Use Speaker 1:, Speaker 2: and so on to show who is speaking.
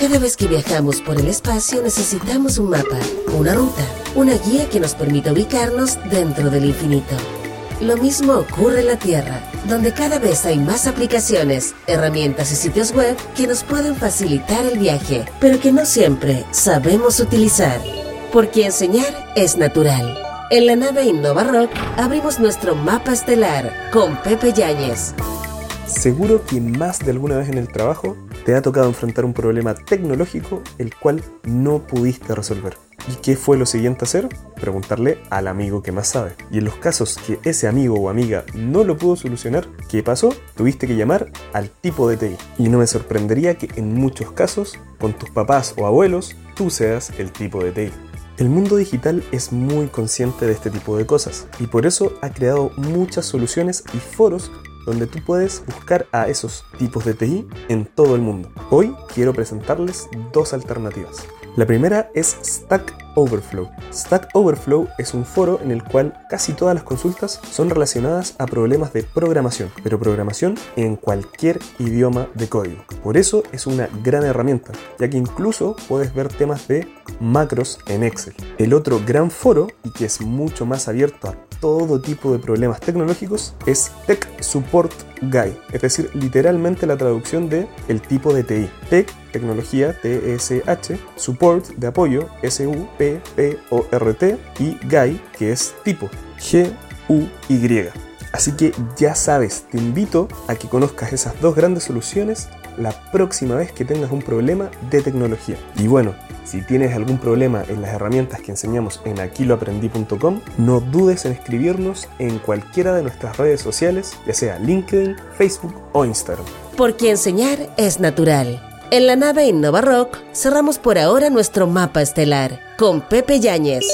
Speaker 1: Cada vez que viajamos por el espacio necesitamos un mapa, una ruta, una guía que nos permita ubicarnos dentro del infinito. Lo mismo ocurre en la Tierra, donde cada vez hay más aplicaciones, herramientas y sitios web que nos pueden facilitar el viaje, pero que no siempre sabemos utilizar. Porque enseñar es natural. En la nave Innova Rock abrimos nuestro mapa estelar con Pepe Yáñez.
Speaker 2: Seguro que más de alguna vez en el trabajo te ha tocado enfrentar un problema tecnológico el cual no pudiste resolver. ¿Y qué fue lo siguiente a hacer? Preguntarle al amigo que más sabe. Y en los casos que ese amigo o amiga no lo pudo solucionar, ¿qué pasó? Tuviste que llamar al tipo de TI. Y no me sorprendería que en muchos casos, con tus papás o abuelos, tú seas el tipo de TI. El mundo digital es muy consciente de este tipo de cosas y por eso ha creado muchas soluciones y foros donde tú puedes buscar a esos tipos de TI en todo el mundo. Hoy quiero presentarles dos alternativas. La primera es Stack Overflow. Stack Overflow es un foro en el cual casi todas las consultas son relacionadas a problemas de programación, pero programación en cualquier idioma de código. Por eso es una gran herramienta, ya que incluso puedes ver temas de macros en Excel. El otro gran foro, y que es mucho más abierto a todo tipo de problemas tecnológicos es Tech Support Guy, es decir, literalmente la traducción de el tipo de TI. Tech, tecnología, T-S-H, Support de apoyo, S-U-P-P-O-R-T y Guy, que es tipo, G-U-Y. Así que ya sabes, te invito a que conozcas esas dos grandes soluciones la próxima vez que tengas un problema de tecnología. Y bueno, si tienes algún problema en las herramientas que enseñamos en aquiloaprendí.com, no dudes en escribirnos en cualquiera de nuestras redes sociales, ya sea LinkedIn, Facebook o Instagram.
Speaker 1: Porque enseñar es natural. En la nave Innova Rock cerramos por ahora nuestro mapa estelar con Pepe Yáñez.